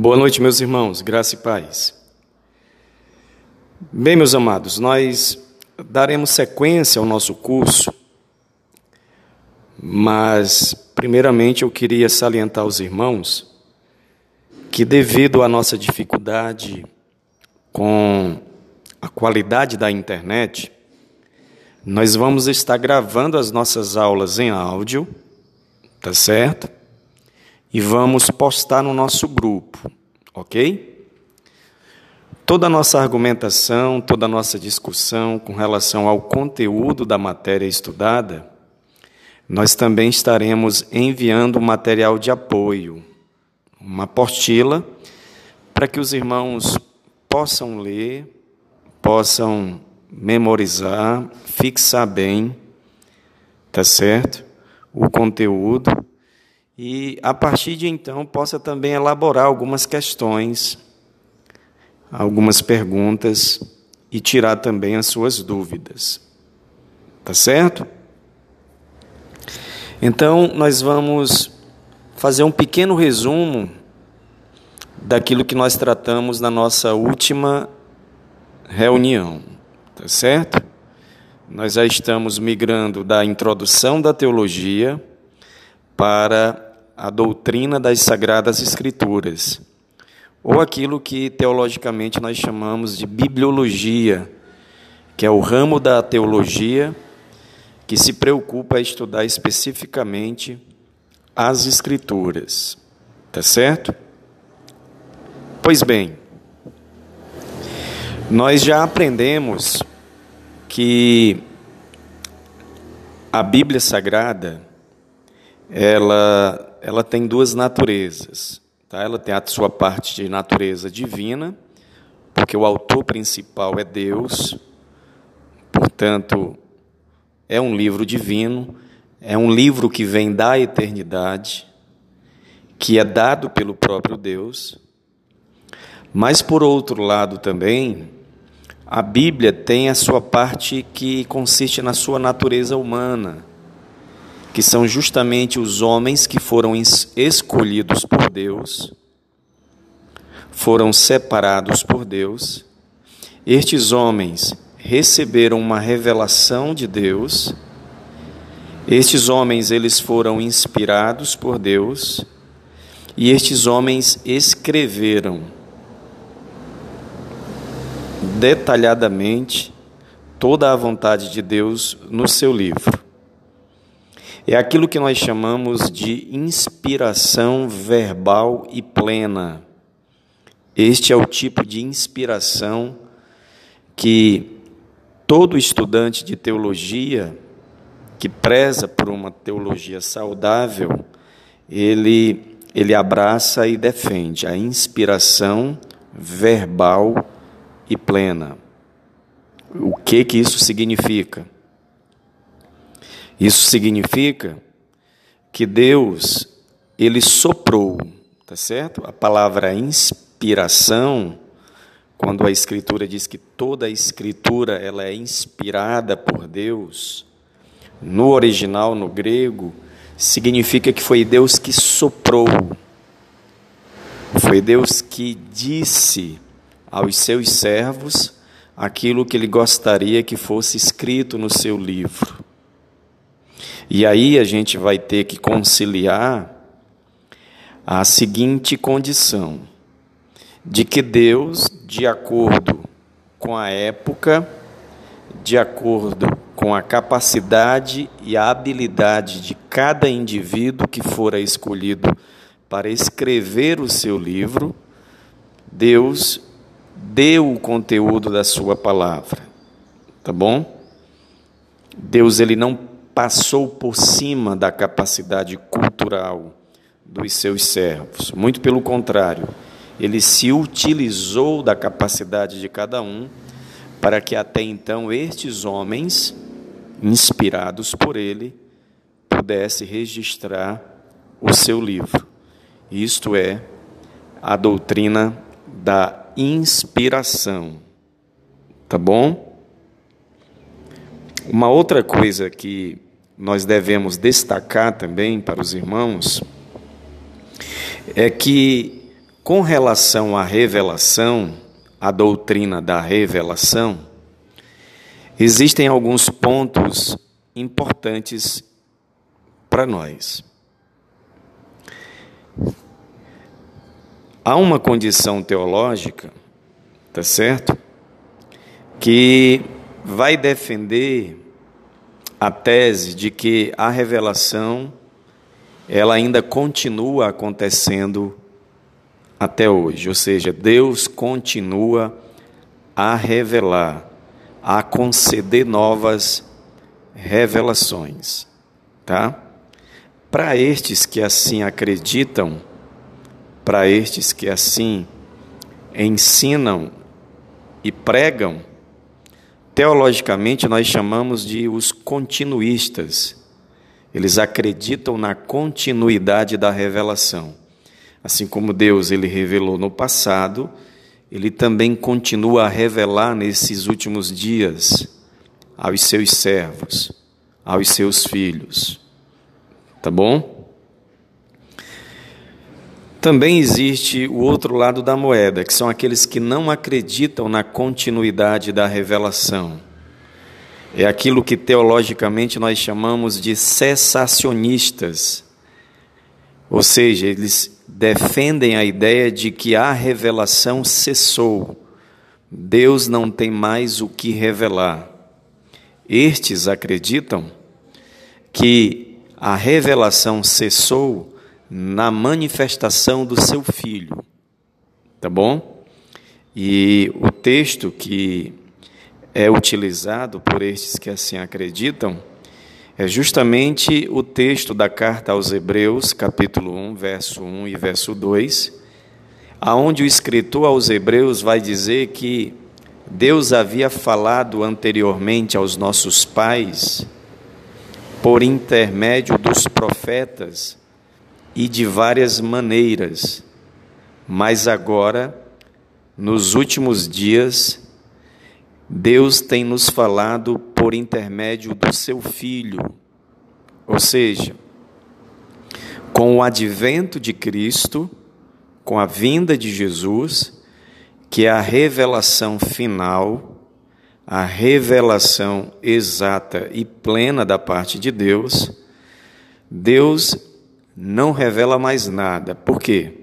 Boa noite, meus irmãos, graça e paz. Bem, meus amados, nós daremos sequência ao nosso curso, mas, primeiramente, eu queria salientar aos irmãos que, devido à nossa dificuldade com a qualidade da internet, nós vamos estar gravando as nossas aulas em áudio, tá certo? E vamos postar no nosso grupo, ok? Toda a nossa argumentação, toda a nossa discussão com relação ao conteúdo da matéria estudada, nós também estaremos enviando material de apoio, uma apostila, para que os irmãos possam ler, possam memorizar, fixar bem, tá certo? O conteúdo e a partir de então possa também elaborar algumas questões, algumas perguntas e tirar também as suas dúvidas. Tá certo? Então, nós vamos fazer um pequeno resumo daquilo que nós tratamos na nossa última reunião, tá certo? Nós já estamos migrando da introdução da teologia para a doutrina das Sagradas Escrituras, ou aquilo que teologicamente nós chamamos de bibliologia, que é o ramo da teologia que se preocupa a estudar especificamente as Escrituras. Tá certo? Pois bem, nós já aprendemos que a Bíblia Sagrada ela ela tem duas naturezas. Tá? Ela tem a sua parte de natureza divina, porque o autor principal é Deus, portanto, é um livro divino, é um livro que vem da eternidade, que é dado pelo próprio Deus. Mas, por outro lado, também, a Bíblia tem a sua parte que consiste na sua natureza humana que são justamente os homens que foram escolhidos por Deus, foram separados por Deus. Estes homens receberam uma revelação de Deus. Estes homens eles foram inspirados por Deus e estes homens escreveram detalhadamente toda a vontade de Deus no seu livro. É aquilo que nós chamamos de inspiração verbal e plena. Este é o tipo de inspiração que todo estudante de teologia que preza por uma teologia saudável, ele ele abraça e defende a inspiração verbal e plena. O que que isso significa? Isso significa que Deus, ele soprou, tá certo? A palavra inspiração, quando a escritura diz que toda a escritura ela é inspirada por Deus, no original, no grego, significa que foi Deus que soprou. Foi Deus que disse aos seus servos aquilo que ele gostaria que fosse escrito no seu livro. E aí a gente vai ter que conciliar a seguinte condição: de que Deus, de acordo com a época, de acordo com a capacidade e a habilidade de cada indivíduo que fora escolhido para escrever o seu livro, Deus deu o conteúdo da sua palavra. Tá bom? Deus ele não passou por cima da capacidade cultural dos seus servos. Muito pelo contrário, ele se utilizou da capacidade de cada um para que até então estes homens, inspirados por ele, pudessem registrar o seu livro. Isto é a doutrina da inspiração. Tá bom? Uma outra coisa que nós devemos destacar também para os irmãos é que Com relação à revelação, a doutrina da revelação, existem alguns pontos importantes para nós. Há uma condição teológica, tá certo? Que vai defender a tese de que a revelação ela ainda continua acontecendo até hoje, ou seja, Deus continua a revelar, a conceder novas revelações, tá? Para estes que assim acreditam, para estes que assim ensinam e pregam, teologicamente nós chamamos de os continuistas. Eles acreditam na continuidade da revelação. Assim como Deus ele revelou no passado, ele também continua a revelar nesses últimos dias aos seus servos, aos seus filhos. Tá bom? Também existe o outro lado da moeda, que são aqueles que não acreditam na continuidade da revelação. É aquilo que teologicamente nós chamamos de cessacionistas. Ou seja, eles defendem a ideia de que a revelação cessou. Deus não tem mais o que revelar. Estes acreditam que a revelação cessou na manifestação do seu filho. Tá bom? E o texto que é utilizado por estes que assim acreditam é justamente o texto da carta aos Hebreus, capítulo 1, verso 1 e verso 2, aonde o escritor aos Hebreus vai dizer que Deus havia falado anteriormente aos nossos pais por intermédio dos profetas e de várias maneiras, mas agora, nos últimos dias, Deus tem nos falado por intermédio do seu Filho, ou seja, com o advento de Cristo, com a vinda de Jesus, que é a revelação final, a revelação exata e plena da parte de Deus, Deus não revela mais nada. Por quê?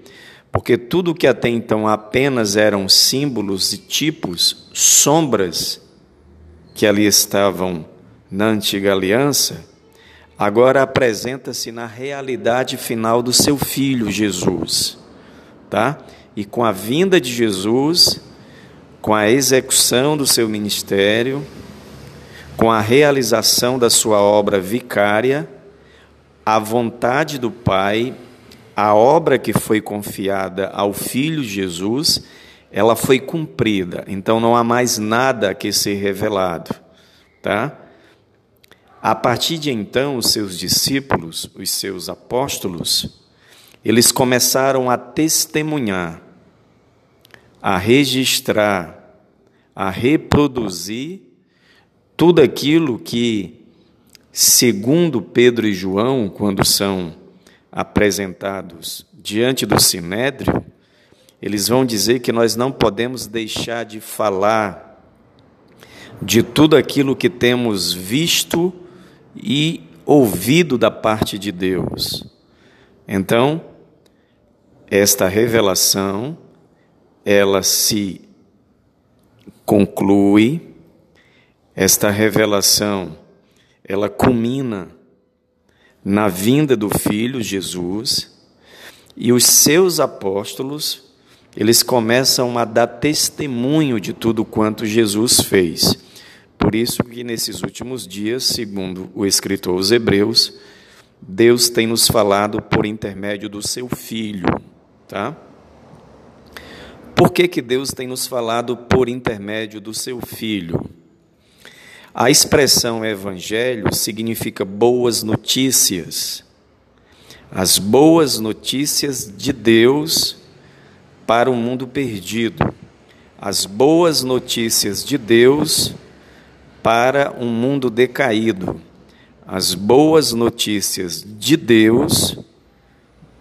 Porque tudo que até então apenas eram símbolos e tipos, sombras que ali estavam na antiga aliança, agora apresenta-se na realidade final do seu filho Jesus, tá? E com a vinda de Jesus, com a execução do seu ministério, com a realização da sua obra vicária, a vontade do Pai a obra que foi confiada ao Filho Jesus, ela foi cumprida. Então não há mais nada que ser revelado, tá? A partir de então, os seus discípulos, os seus apóstolos, eles começaram a testemunhar, a registrar, a reproduzir tudo aquilo que, segundo Pedro e João, quando são apresentados diante do sinédrio, eles vão dizer que nós não podemos deixar de falar de tudo aquilo que temos visto e ouvido da parte de Deus. Então, esta revelação ela se conclui, esta revelação ela culmina na vinda do Filho Jesus, e os seus apóstolos, eles começam a dar testemunho de tudo quanto Jesus fez. Por isso que nesses últimos dias, segundo o escritor aos Hebreus, Deus tem nos falado por intermédio do seu Filho, tá? Por que, que Deus tem nos falado por intermédio do seu Filho? A expressão evangelho significa boas notícias. As boas notícias de Deus para o mundo perdido. As boas notícias de Deus para um mundo decaído. As boas notícias de Deus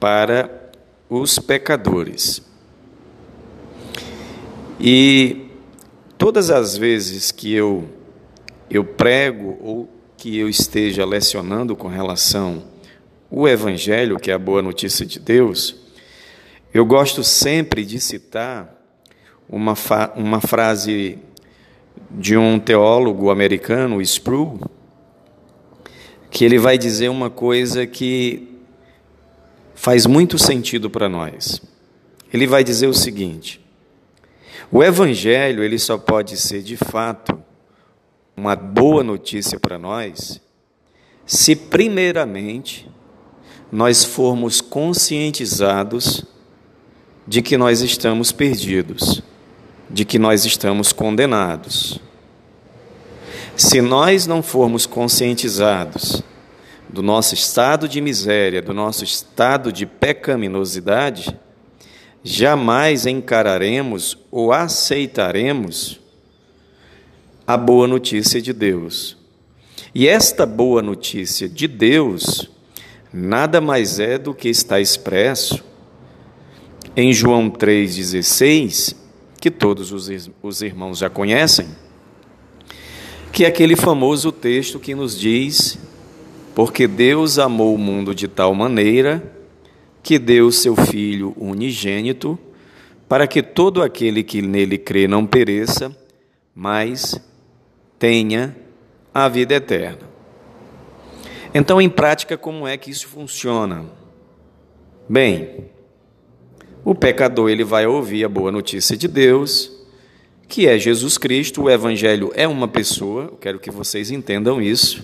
para os pecadores. E todas as vezes que eu eu prego ou que eu esteja lecionando com relação o evangelho, que é a boa notícia de Deus, eu gosto sempre de citar uma, uma frase de um teólogo americano, Sproul, que ele vai dizer uma coisa que faz muito sentido para nós. Ele vai dizer o seguinte: o evangelho ele só pode ser de fato uma boa notícia para nós se primeiramente nós formos conscientizados de que nós estamos perdidos, de que nós estamos condenados. Se nós não formos conscientizados do nosso estado de miséria, do nosso estado de pecaminosidade, jamais encararemos ou aceitaremos a boa notícia de Deus. E esta boa notícia de Deus nada mais é do que está expresso em João 3,16, que todos os irmãos já conhecem, que é aquele famoso texto que nos diz: Porque Deus amou o mundo de tal maneira que deu seu Filho unigênito, para que todo aquele que nele crê não pereça, mas tenha a vida eterna. Então, em prática, como é que isso funciona? Bem, o pecador ele vai ouvir a boa notícia de Deus, que é Jesus Cristo, o evangelho é uma pessoa, eu quero que vocês entendam isso.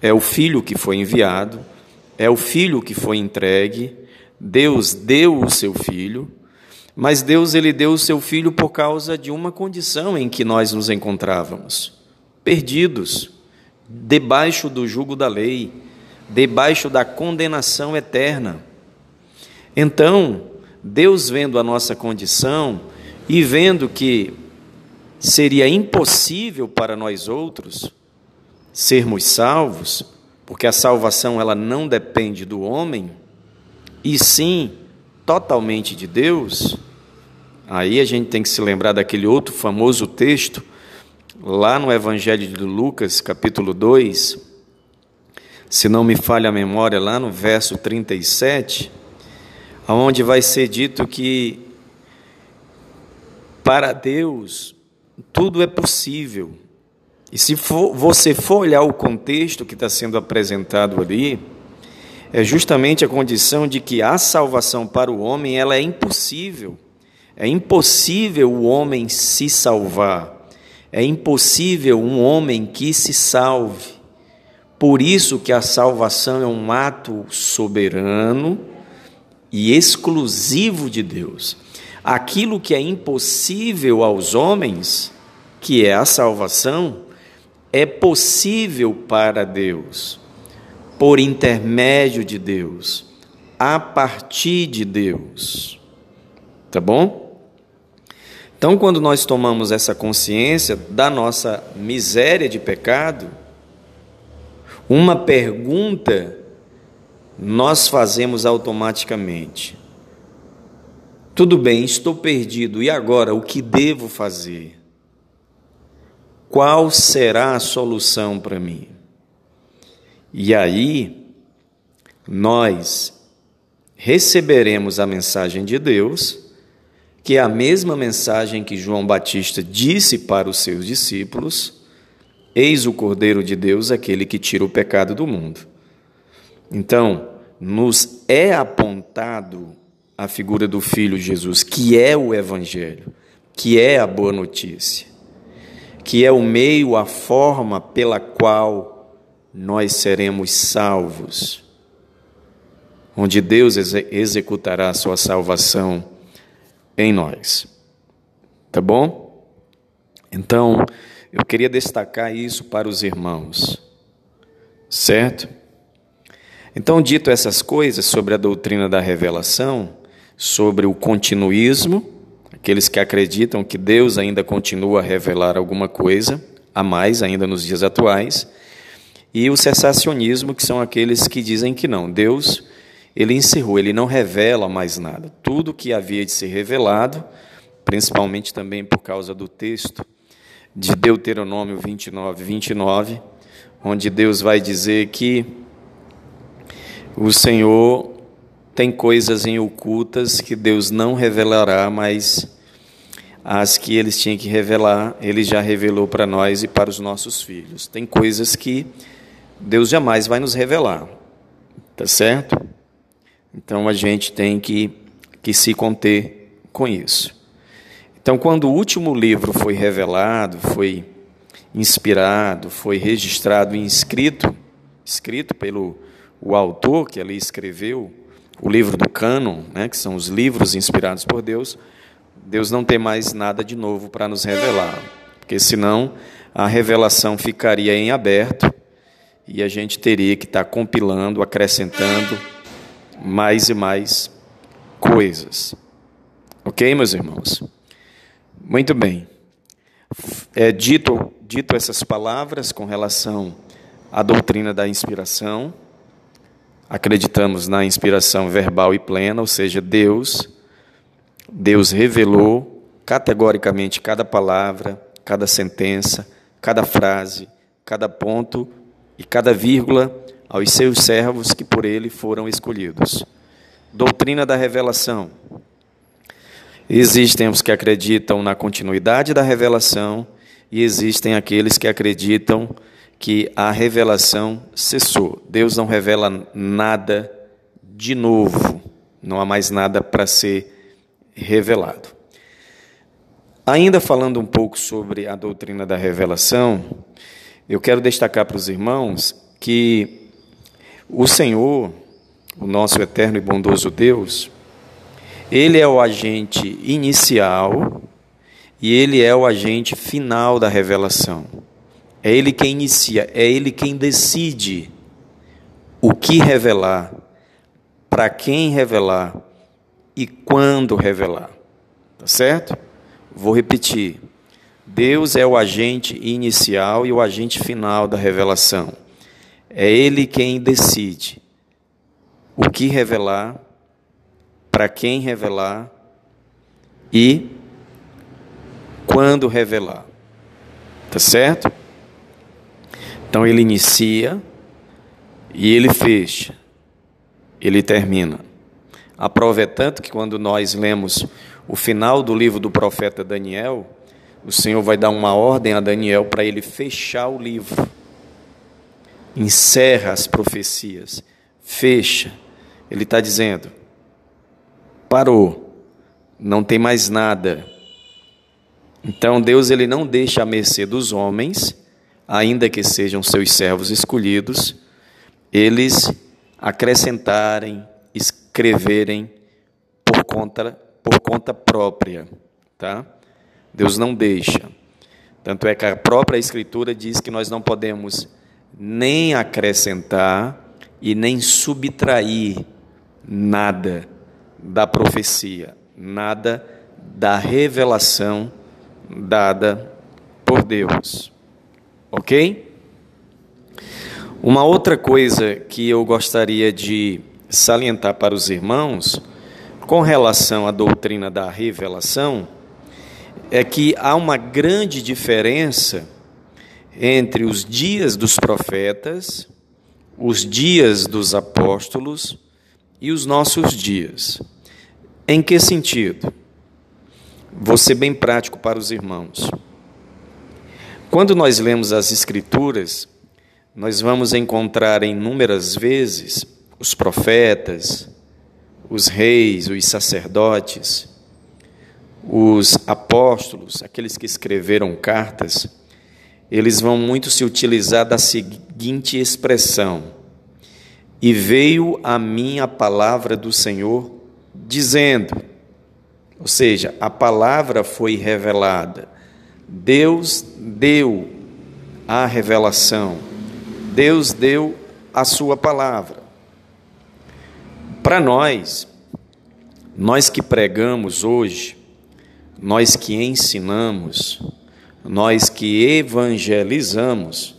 É o filho que foi enviado, é o filho que foi entregue, Deus deu o seu filho, mas Deus ele deu o seu filho por causa de uma condição em que nós nos encontrávamos, perdidos, debaixo do jugo da lei, debaixo da condenação eterna. Então, Deus vendo a nossa condição e vendo que seria impossível para nós outros sermos salvos, porque a salvação ela não depende do homem, e sim totalmente de Deus, aí a gente tem que se lembrar daquele outro famoso texto, lá no Evangelho de Lucas, capítulo 2, se não me falha a memória, lá no verso 37, onde vai ser dito que para Deus tudo é possível. E se for, você for olhar o contexto que está sendo apresentado ali, é justamente a condição de que a salvação para o homem ela é impossível. É impossível o homem se salvar. É impossível um homem que se salve. Por isso que a salvação é um ato soberano e exclusivo de Deus. Aquilo que é impossível aos homens, que é a salvação, é possível para Deus, por intermédio de Deus, a partir de Deus. Tá bom? Então, quando nós tomamos essa consciência da nossa miséria de pecado, uma pergunta nós fazemos automaticamente. Tudo bem, estou perdido, e agora o que devo fazer? Qual será a solução para mim? E aí, nós receberemos a mensagem de Deus, que é a mesma mensagem que João Batista disse para os seus discípulos: Eis o Cordeiro de Deus, aquele que tira o pecado do mundo. Então, nos é apontado a figura do Filho Jesus, que é o Evangelho, que é a boa notícia, que é o meio, a forma pela qual nós seremos salvos, onde Deus executará a sua salvação em nós. Tá bom? Então, eu queria destacar isso para os irmãos, certo? Então, dito essas coisas sobre a doutrina da revelação, sobre o continuismo, aqueles que acreditam que Deus ainda continua a revelar alguma coisa, a mais ainda nos dias atuais, e o cessacionismo, que são aqueles que dizem que não, Deus, ele encerrou, ele não revela mais nada. Tudo que havia de ser revelado principalmente também por causa do texto de Deuteronômio 29, 29, onde Deus vai dizer que o Senhor tem coisas em ocultas que Deus não revelará, mas as que eles tinham que revelar, ele já revelou para nós e para os nossos filhos. Tem coisas que Deus jamais vai nos revelar, tá certo? Então a gente tem que, que se conter com isso. Então, quando o último livro foi revelado, foi inspirado, foi registrado e inscrito, escrito pelo o autor que ali escreveu o livro do cânon, né, que são os livros inspirados por Deus, Deus não tem mais nada de novo para nos revelar, porque senão a revelação ficaria em aberto e a gente teria que estar compilando, acrescentando mais e mais coisas. Ok, meus irmãos? Muito bem. É, dito, dito essas palavras com relação à doutrina da inspiração, acreditamos na inspiração verbal e plena, ou seja, Deus, Deus revelou categoricamente cada palavra, cada sentença, cada frase, cada ponto e cada vírgula aos seus servos que por ele foram escolhidos. Doutrina da revelação. Existem os que acreditam na continuidade da revelação e existem aqueles que acreditam que a revelação cessou. Deus não revela nada de novo, não há mais nada para ser revelado. Ainda falando um pouco sobre a doutrina da revelação, eu quero destacar para os irmãos que o Senhor, o nosso eterno e bondoso Deus, ele é o agente inicial e ele é o agente final da revelação. É ele quem inicia, é ele quem decide o que revelar, para quem revelar e quando revelar. Tá certo? Vou repetir. Deus é o agente inicial e o agente final da revelação. É ele quem decide o que revelar para quem revelar e quando revelar. Tá certo? Então ele inicia e ele fecha, ele termina. A prova é tanto que quando nós lemos o final do livro do profeta Daniel, o Senhor vai dar uma ordem a Daniel para ele fechar o livro. Encerra as profecias, fecha. Ele está dizendo: parou, não tem mais nada. Então Deus ele não deixa a mercê dos homens, ainda que sejam seus servos escolhidos, eles acrescentarem, escreverem por conta por conta própria, tá? Deus não deixa. Tanto é que a própria escritura diz que nós não podemos nem acrescentar e nem subtrair nada da profecia, nada da revelação dada por Deus. Ok? Uma outra coisa que eu gostaria de salientar para os irmãos, com relação à doutrina da revelação, é que há uma grande diferença entre os dias dos profetas, os dias dos apóstolos e os nossos dias. Em que sentido? Vou ser bem prático para os irmãos. Quando nós lemos as Escrituras, nós vamos encontrar inúmeras vezes os profetas, os reis, os sacerdotes, os apóstolos, aqueles que escreveram cartas, eles vão muito se utilizar da seguinte expressão: e veio a mim a palavra do Senhor, dizendo, ou seja, a palavra foi revelada, Deus deu a revelação, Deus deu a sua palavra. Para nós, nós que pregamos hoje, nós que ensinamos, nós que evangelizamos,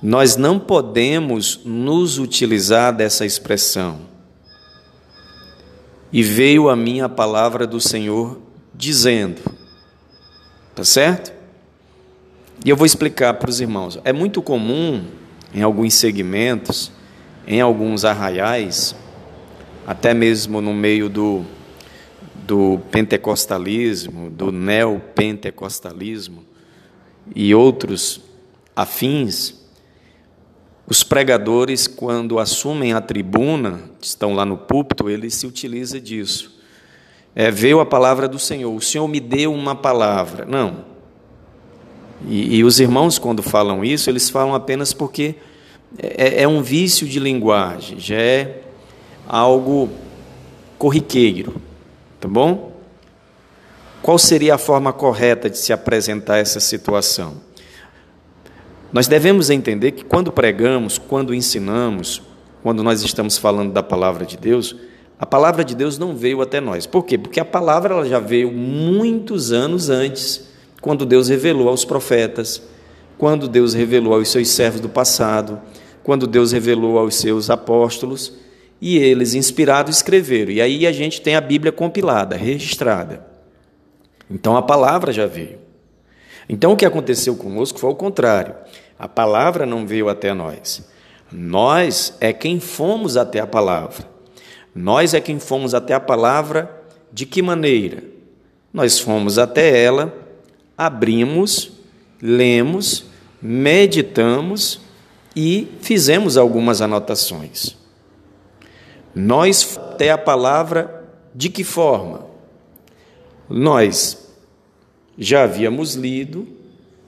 nós não podemos nos utilizar dessa expressão. E veio a mim a palavra do Senhor dizendo. Tá certo? E eu vou explicar para os irmãos. É muito comum em alguns segmentos, em alguns arraiais, até mesmo no meio do, do pentecostalismo, do neopentecostalismo e outros afins, os pregadores, quando assumem a tribuna, estão lá no púlpito, eles se utilizam disso. É, veio a palavra do Senhor, o Senhor me deu uma palavra. Não. E, e os irmãos, quando falam isso, eles falam apenas porque é, é um vício de linguagem, já é algo corriqueiro, tá bom? Qual seria a forma correta de se apresentar essa situação? Nós devemos entender que quando pregamos, quando ensinamos, quando nós estamos falando da palavra de Deus, a palavra de Deus não veio até nós. Por quê? Porque a palavra ela já veio muitos anos antes, quando Deus revelou aos profetas, quando Deus revelou aos seus servos do passado, quando Deus revelou aos seus apóstolos, e eles, inspirados, escreveram. E aí a gente tem a Bíblia compilada, registrada. Então a palavra já veio. Então o que aconteceu conosco foi o contrário. A palavra não veio até nós. Nós é quem fomos até a palavra. Nós é quem fomos até a palavra de que maneira? Nós fomos até ela, abrimos, lemos, meditamos e fizemos algumas anotações. Nós até a palavra de que forma? Nós já havíamos lido,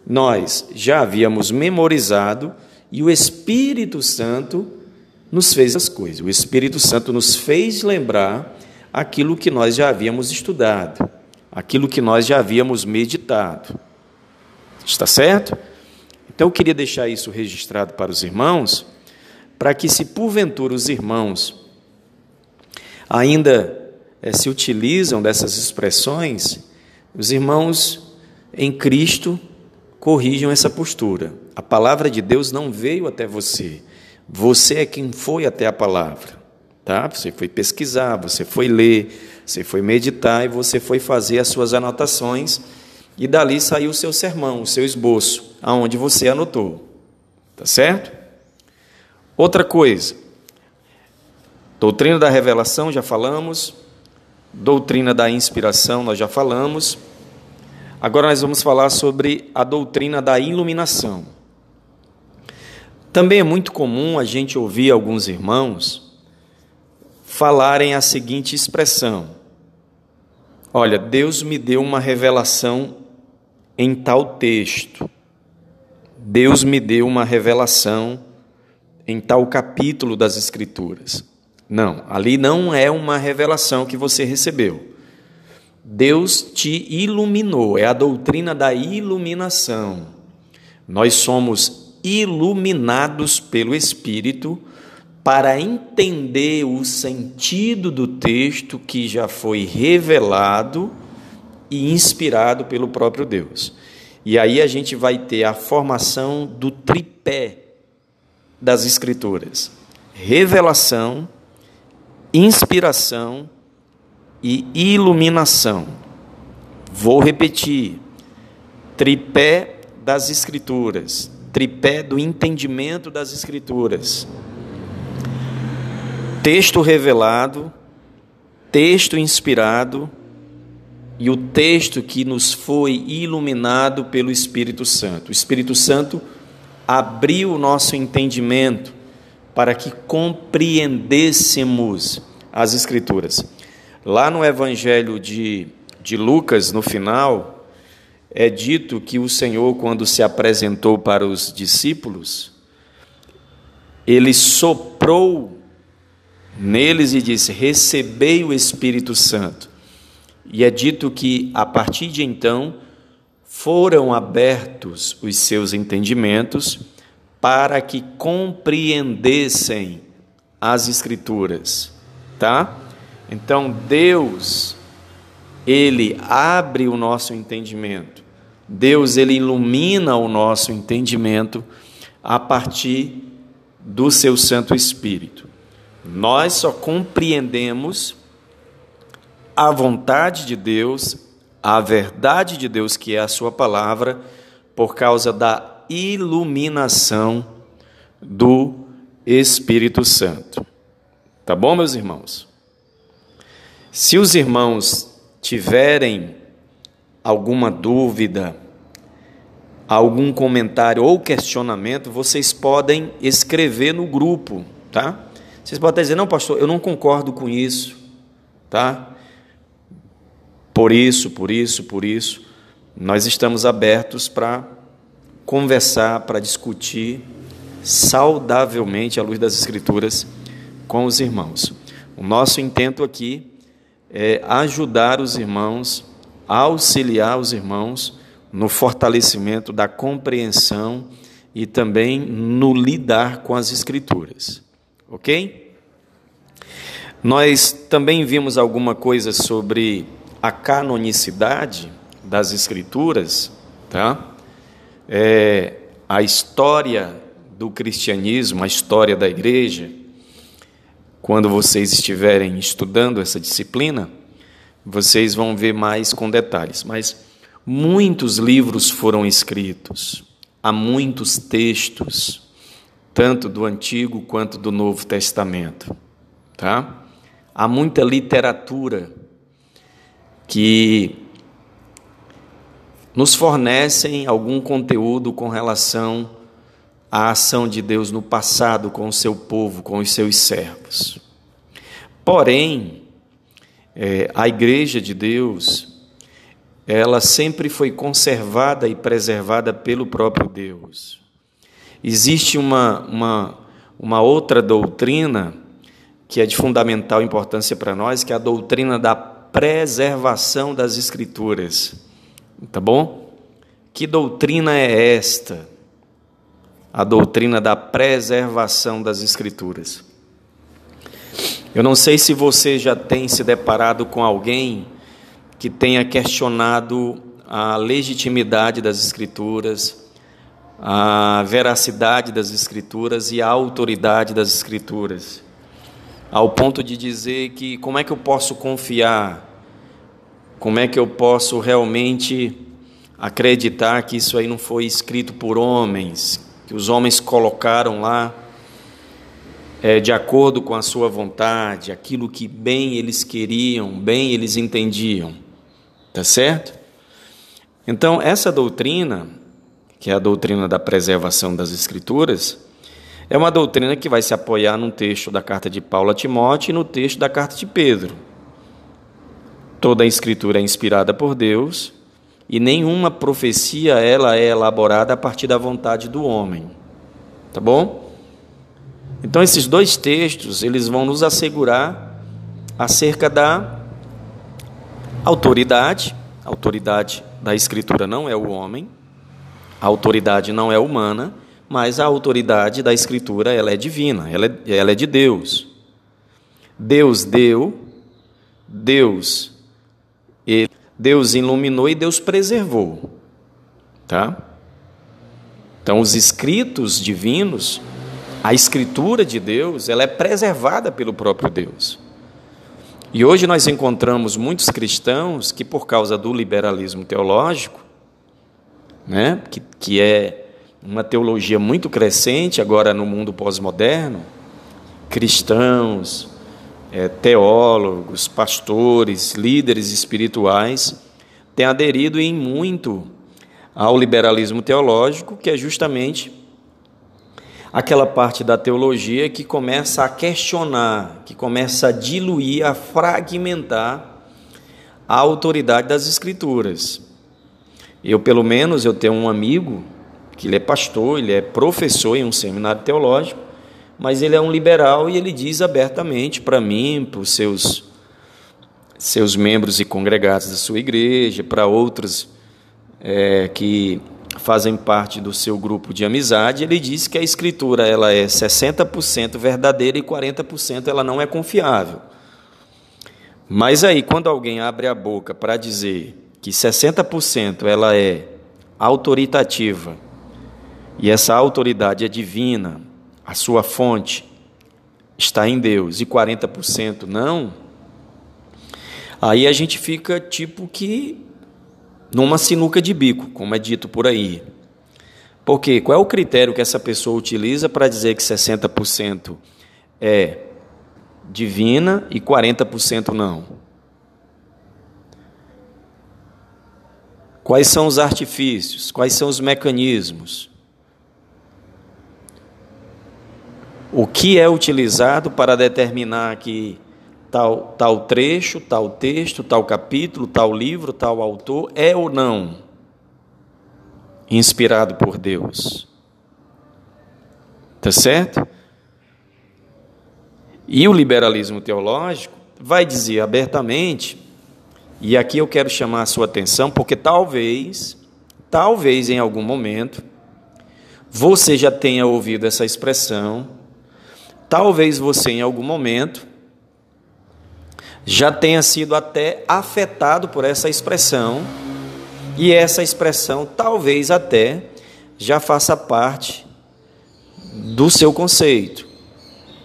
nós já havíamos memorizado e o Espírito Santo nos fez as coisas. O Espírito Santo nos fez lembrar aquilo que nós já havíamos estudado, aquilo que nós já havíamos meditado. Está certo? Então eu queria deixar isso registrado para os irmãos, para que, se porventura os irmãos ainda é, se utilizam dessas expressões, os irmãos em Cristo corrijam essa postura. A palavra de Deus não veio até você. Você é quem foi até a palavra. Tá? Você foi pesquisar, você foi ler, você foi meditar e você foi fazer as suas anotações e dali saiu o seu sermão, o seu esboço, aonde você anotou. Tá certo? Outra coisa. Doutrina da revelação já falamos, doutrina da inspiração nós já falamos. Agora nós vamos falar sobre a doutrina da iluminação. Também é muito comum a gente ouvir alguns irmãos falarem a seguinte expressão: Olha, Deus me deu uma revelação em tal texto. Deus me deu uma revelação em tal capítulo das Escrituras. Não, ali não é uma revelação que você recebeu. Deus te iluminou, é a doutrina da iluminação. Nós somos iluminados pelo Espírito para entender o sentido do texto que já foi revelado e inspirado pelo próprio Deus. E aí a gente vai ter a formação do tripé das Escrituras: revelação, inspiração e iluminação. Vou repetir: tripé das Escrituras, tripé do entendimento das Escrituras. Texto revelado, texto inspirado e o texto que nos foi iluminado pelo Espírito Santo. O Espírito Santo abriu o nosso entendimento para que compreendêssemos as Escrituras. Lá no Evangelho de, de Lucas, no final, é dito que o Senhor, quando se apresentou para os discípulos, ele soprou neles e disse: Recebei o Espírito Santo. E é dito que, a partir de então, foram abertos os seus entendimentos para que compreendessem as Escrituras, tá? Então Deus, ele abre o nosso entendimento. Deus ele ilumina o nosso entendimento a partir do seu Santo Espírito. Nós só compreendemos a vontade de Deus, a verdade de Deus, que é a Sua palavra, por causa da iluminação do Espírito Santo. Tá bom, meus irmãos? Se os irmãos tiverem alguma dúvida, algum comentário ou questionamento, vocês podem escrever no grupo, tá? Vocês podem dizer, não, pastor, eu não concordo com isso, tá? Por isso, por isso, por isso. Nós estamos abertos para conversar, para discutir saudavelmente à luz das Escrituras com os irmãos. O nosso intento aqui é ajudar os irmãos, auxiliar os irmãos no fortalecimento da compreensão e também no lidar com as Escrituras. Ok? Nós também vimos alguma coisa sobre a canonicidade das Escrituras, tá? É, a história do cristianismo, a história da igreja, quando vocês estiverem estudando essa disciplina, vocês vão ver mais com detalhes. Mas muitos livros foram escritos, há muitos textos, tanto do Antigo quanto do Novo Testamento, tá? Há muita literatura que nos fornecem algum conteúdo com relação a ação de Deus no passado com o seu povo, com os seus servos. Porém, é, a igreja de Deus, ela sempre foi conservada e preservada pelo próprio Deus. Existe uma, uma, uma outra doutrina que é de fundamental importância para nós, que é a doutrina da preservação das Escrituras. Tá bom? Que doutrina é esta? a doutrina da preservação das Escrituras. Eu não sei se você já tem se deparado com alguém que tenha questionado a legitimidade das Escrituras, a veracidade das Escrituras e a autoridade das Escrituras, ao ponto de dizer que como é que eu posso confiar, como é que eu posso realmente acreditar que isso aí não foi escrito por homens, que os homens colocaram lá é, de acordo com a sua vontade, aquilo que bem eles queriam, bem eles entendiam. Tá certo? Então, essa doutrina, que é a doutrina da preservação das Escrituras, é uma doutrina que vai se apoiar num texto da carta de Paulo a Timóteo e no texto da carta de Pedro. Toda a Escritura é inspirada por Deus e nenhuma profecia ela é elaborada a partir da vontade do homem. Tá bom? Então esses dois textos, eles vão nos assegurar acerca da autoridade. A autoridade da escritura não é o homem, a autoridade não é humana, mas a autoridade da escritura ela é divina, ela é, ela é de Deus. Deus deu, Deus ele Deus iluminou e Deus preservou. Tá? Então, os escritos divinos, a escritura de Deus, ela é preservada pelo próprio Deus. E hoje nós encontramos muitos cristãos que, por causa do liberalismo teológico, né, que, que é uma teologia muito crescente agora no mundo pós-moderno, cristãos, é, teólogos, pastores, líderes espirituais têm aderido em muito ao liberalismo teológico, que é justamente aquela parte da teologia que começa a questionar, que começa a diluir, a fragmentar a autoridade das escrituras. Eu, pelo menos, eu tenho um amigo que ele é pastor, ele é professor em um seminário teológico, mas ele é um liberal e ele diz abertamente para mim, para os seus, seus membros e congregados da sua igreja, para outros é, que fazem parte do seu grupo de amizade, ele diz que a escritura ela é 60% verdadeira e 40% ela não é confiável. Mas aí, quando alguém abre a boca para dizer que 60% ela é autoritativa e essa autoridade é divina, a sua fonte está em Deus e 40% não, aí a gente fica tipo que numa sinuca de bico, como é dito por aí. Porque qual é o critério que essa pessoa utiliza para dizer que 60% é divina e 40% não? Quais são os artifícios? Quais são os mecanismos? O que é utilizado para determinar que tal, tal trecho, tal texto, tal capítulo, tal livro, tal autor é ou não inspirado por Deus? Tá certo? E o liberalismo teológico vai dizer abertamente e aqui eu quero chamar a sua atenção, porque talvez, talvez em algum momento, você já tenha ouvido essa expressão, talvez você em algum momento já tenha sido até afetado por essa expressão, e essa expressão talvez até já faça parte do seu conceito,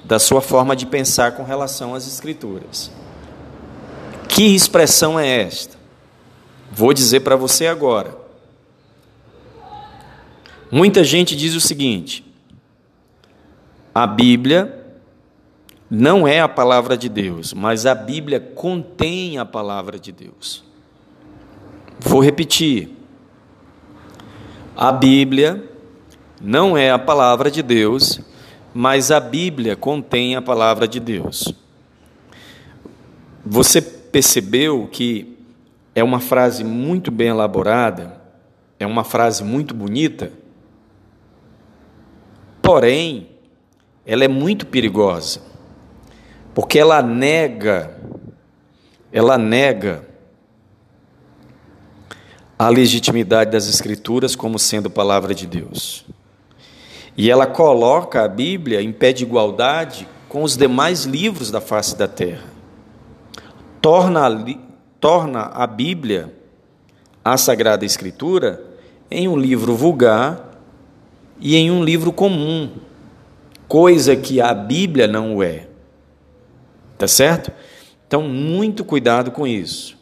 da sua forma de pensar com relação às Escrituras. Que expressão é esta? Vou dizer para você agora. Muita gente diz o seguinte: a Bíblia não é a palavra de Deus, mas a Bíblia contém a palavra de Deus. Vou repetir. A Bíblia não é a palavra de Deus, mas a Bíblia contém a palavra de Deus. Você percebeu que é uma frase muito bem elaborada, é uma frase muito bonita, porém, ela é muito perigosa, porque ela nega, ela nega a legitimidade das Escrituras como sendo palavra de Deus. E ela coloca a Bíblia em pé de igualdade com os demais livros da face da terra torna, torna a Bíblia, a Sagrada Escritura, em um livro vulgar e em um livro comum, coisa que a Bíblia não é. Tá certo? Então, muito cuidado com isso.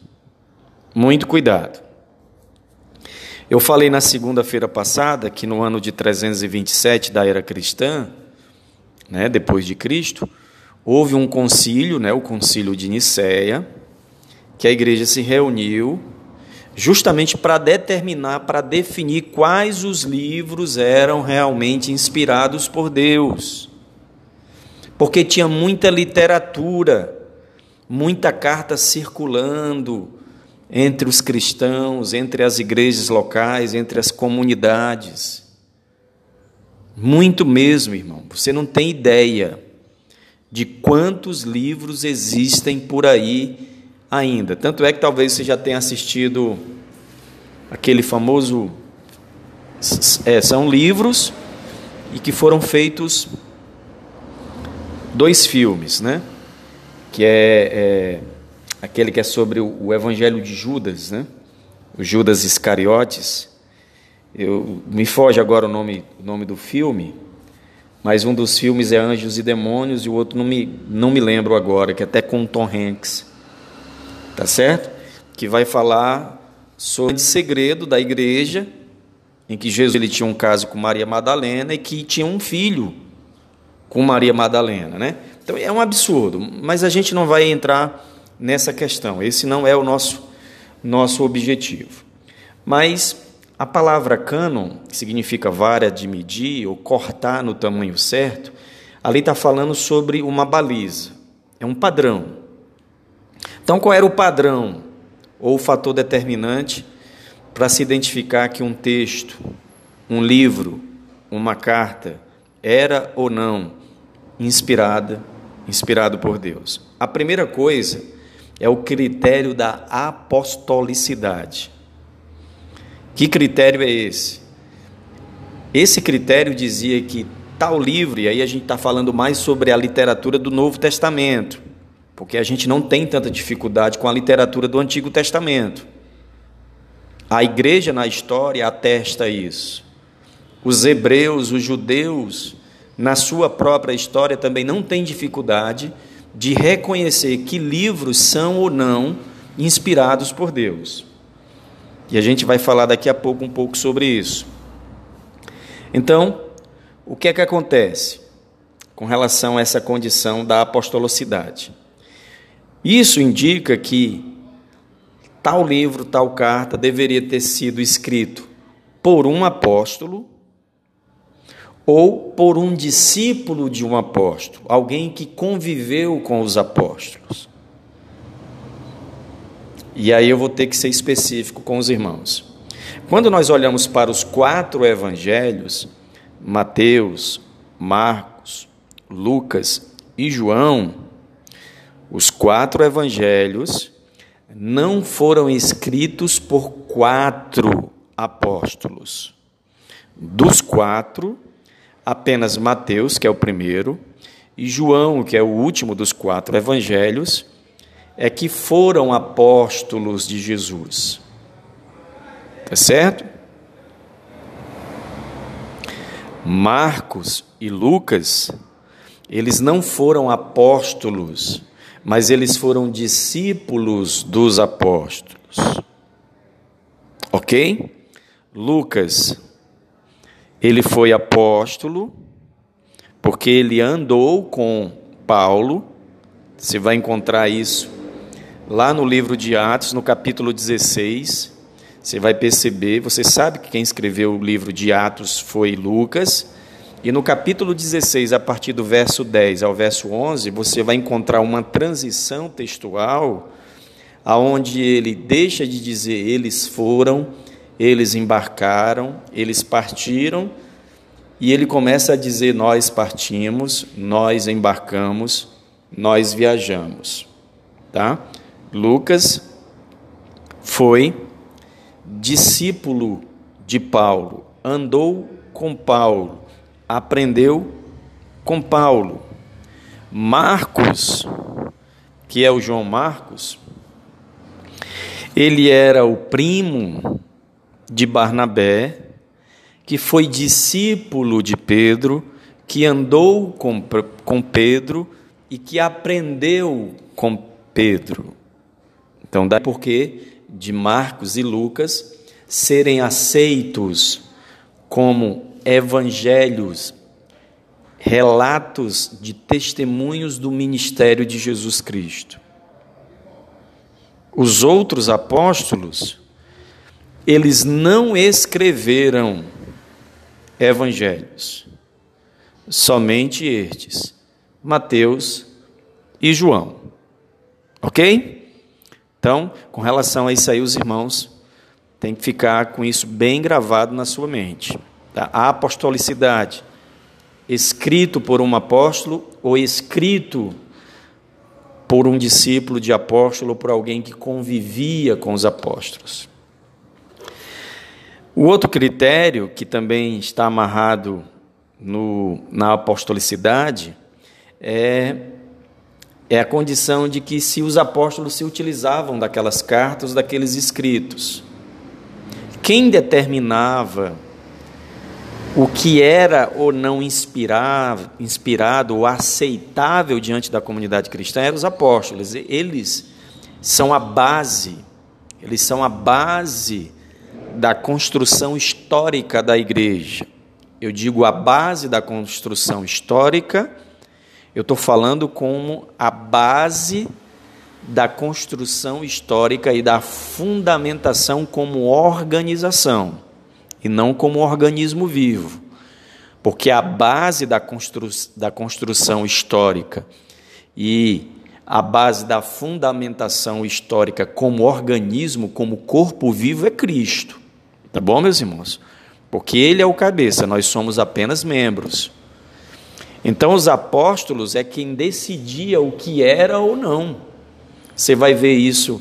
Muito cuidado. Eu falei na segunda-feira passada que no ano de 327 da era cristã, né, depois de Cristo, houve um concílio, né, o concílio de Nicéia, que a igreja se reuniu justamente para determinar, para definir quais os livros eram realmente inspirados por Deus. Porque tinha muita literatura, muita carta circulando entre os cristãos, entre as igrejas locais, entre as comunidades. Muito mesmo, irmão. Você não tem ideia de quantos livros existem por aí ainda. Tanto é que talvez você já tenha assistido aquele famoso. É, são livros e que foram feitos dois filmes, né? Que é, é aquele que é sobre o, Evangelho de Judas, né? O Judas Iscariotes. Eu, me foge agora o nome, o nome do filme, mas um dos filmes é Anjos e Demônios e o outro não me, não me lembro agora, que é até com Tom Hanks. Tá certo? Que vai falar sobre o segredo da igreja, em que Jesus ele tinha um caso com Maria Madalena e que tinha um filho com Maria Madalena, né? Então é um absurdo, mas a gente não vai entrar nessa questão. Esse não é o nosso nosso objetivo. Mas a palavra cânon, que significa vara de medir ou cortar no tamanho certo, ali está falando sobre uma baliza, é um padrão. Então, qual era o padrão ou o fator determinante para se identificar que um texto, um livro, uma carta era ou não inspirada, inspirado por Deus? A primeira coisa é o critério da apostolicidade. Que critério é esse? Esse critério dizia que tal livro, e aí a gente está falando mais sobre a literatura do Novo Testamento, porque a gente não tem tanta dificuldade com a literatura do Antigo Testamento. A igreja na história atesta isso. Os hebreus, os judeus, na sua própria história também não têm dificuldade de reconhecer que livros são ou não inspirados por Deus. E a gente vai falar daqui a pouco um pouco sobre isso. Então, o que é que acontece com relação a essa condição da apostolicidade? Isso indica que tal livro, tal carta deveria ter sido escrito por um apóstolo ou por um discípulo de um apóstolo, alguém que conviveu com os apóstolos. E aí eu vou ter que ser específico com os irmãos. Quando nós olhamos para os quatro evangelhos, Mateus, Marcos, Lucas e João, os quatro evangelhos não foram escritos por quatro apóstolos. Dos quatro, apenas Mateus, que é o primeiro, e João, que é o último dos quatro evangelhos, é que foram apóstolos de Jesus. Tá certo? Marcos e Lucas, eles não foram apóstolos, mas eles foram discípulos dos apóstolos. Ok? Lucas ele foi apóstolo, porque ele andou com Paulo. Você vai encontrar isso lá no livro de Atos, no capítulo 16. Você vai perceber, você sabe que quem escreveu o livro de Atos foi Lucas. E no capítulo 16, a partir do verso 10 ao verso 11, você vai encontrar uma transição textual aonde ele deixa de dizer eles foram eles embarcaram, eles partiram, e ele começa a dizer: Nós partimos, nós embarcamos, nós viajamos. Tá? Lucas foi discípulo de Paulo, andou com Paulo, aprendeu com Paulo. Marcos, que é o João Marcos, ele era o primo de Barnabé, que foi discípulo de Pedro, que andou com, com Pedro e que aprendeu com Pedro. Então, daí porque de Marcos e Lucas serem aceitos como evangelhos, relatos de testemunhos do ministério de Jesus Cristo. Os outros apóstolos eles não escreveram evangelhos, somente estes, Mateus e João. Ok? Então, com relação a isso aí, os irmãos têm que ficar com isso bem gravado na sua mente. A apostolicidade, escrito por um apóstolo ou escrito por um discípulo de apóstolo, por alguém que convivia com os apóstolos. O outro critério, que também está amarrado no, na apostolicidade, é, é a condição de que se os apóstolos se utilizavam daquelas cartas, daqueles escritos. Quem determinava o que era ou não inspirado, inspirado ou aceitável diante da comunidade cristã eram os apóstolos. Eles são a base, eles são a base da construção histórica da igreja. Eu digo a base da construção histórica, eu estou falando como a base da construção histórica e da fundamentação como organização, e não como organismo vivo. Porque a base da, constru da construção histórica e a base da fundamentação histórica como organismo, como corpo vivo, é Cristo. Tá bom, meus irmãos? Porque ele é o cabeça, nós somos apenas membros. Então, os apóstolos é quem decidia o que era ou não. Você vai ver isso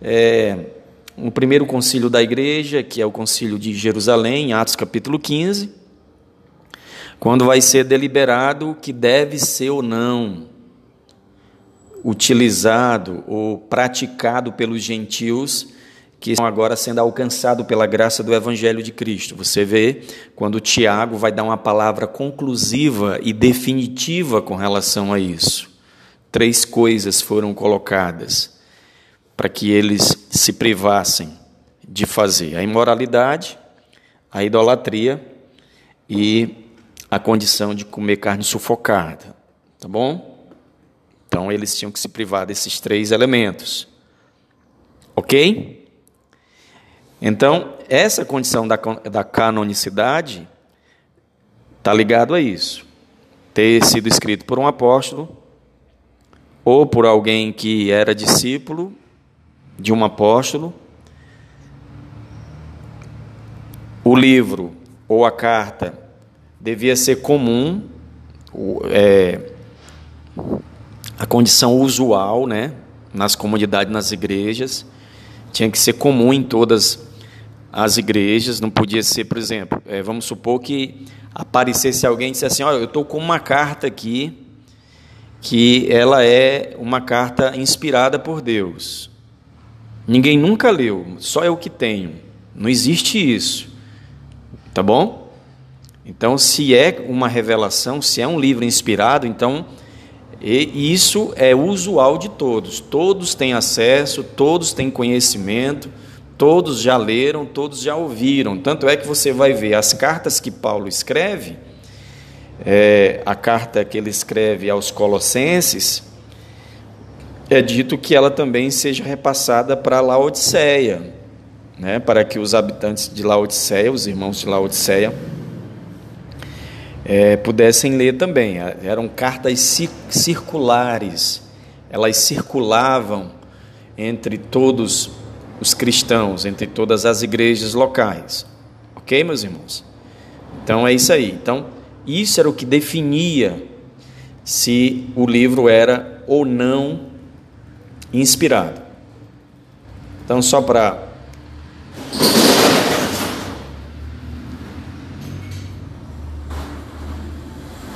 é, no primeiro concílio da igreja, que é o concílio de Jerusalém, Atos capítulo 15, quando vai ser deliberado o que deve ser ou não utilizado ou praticado pelos gentios que estão agora sendo alcançados pela graça do Evangelho de Cristo. Você vê quando Tiago vai dar uma palavra conclusiva e definitiva com relação a isso. Três coisas foram colocadas para que eles se privassem de fazer: a imoralidade, a idolatria e a condição de comer carne sufocada. Tá bom? Então eles tinham que se privar desses três elementos. Ok? Então, essa condição da, da canonicidade está ligado a isso. Ter sido escrito por um apóstolo ou por alguém que era discípulo de um apóstolo. O livro ou a carta devia ser comum, é, a condição usual, né, nas comunidades, nas igrejas, tinha que ser comum em todas as igrejas, não podia ser, por exemplo, é, vamos supor que aparecesse alguém e dissesse assim, olha, eu estou com uma carta aqui, que ela é uma carta inspirada por Deus. Ninguém nunca leu, só eu que tenho. Não existe isso. Tá bom? Então, se é uma revelação, se é um livro inspirado, então e isso é usual de todos. Todos têm acesso, todos têm conhecimento, todos já leram, todos já ouviram. Tanto é que você vai ver as cartas que Paulo escreve, é, a carta que ele escreve aos Colossenses, é dito que ela também seja repassada para Laodiceia, né, para que os habitantes de Laodiceia, os irmãos de Laodiceia, é, pudessem ler também. Eram cartas circulares, elas circulavam entre todos os cristãos, entre todas as igrejas locais. Ok, meus irmãos? Então é isso aí. Então, isso era o que definia se o livro era ou não inspirado. Então, só para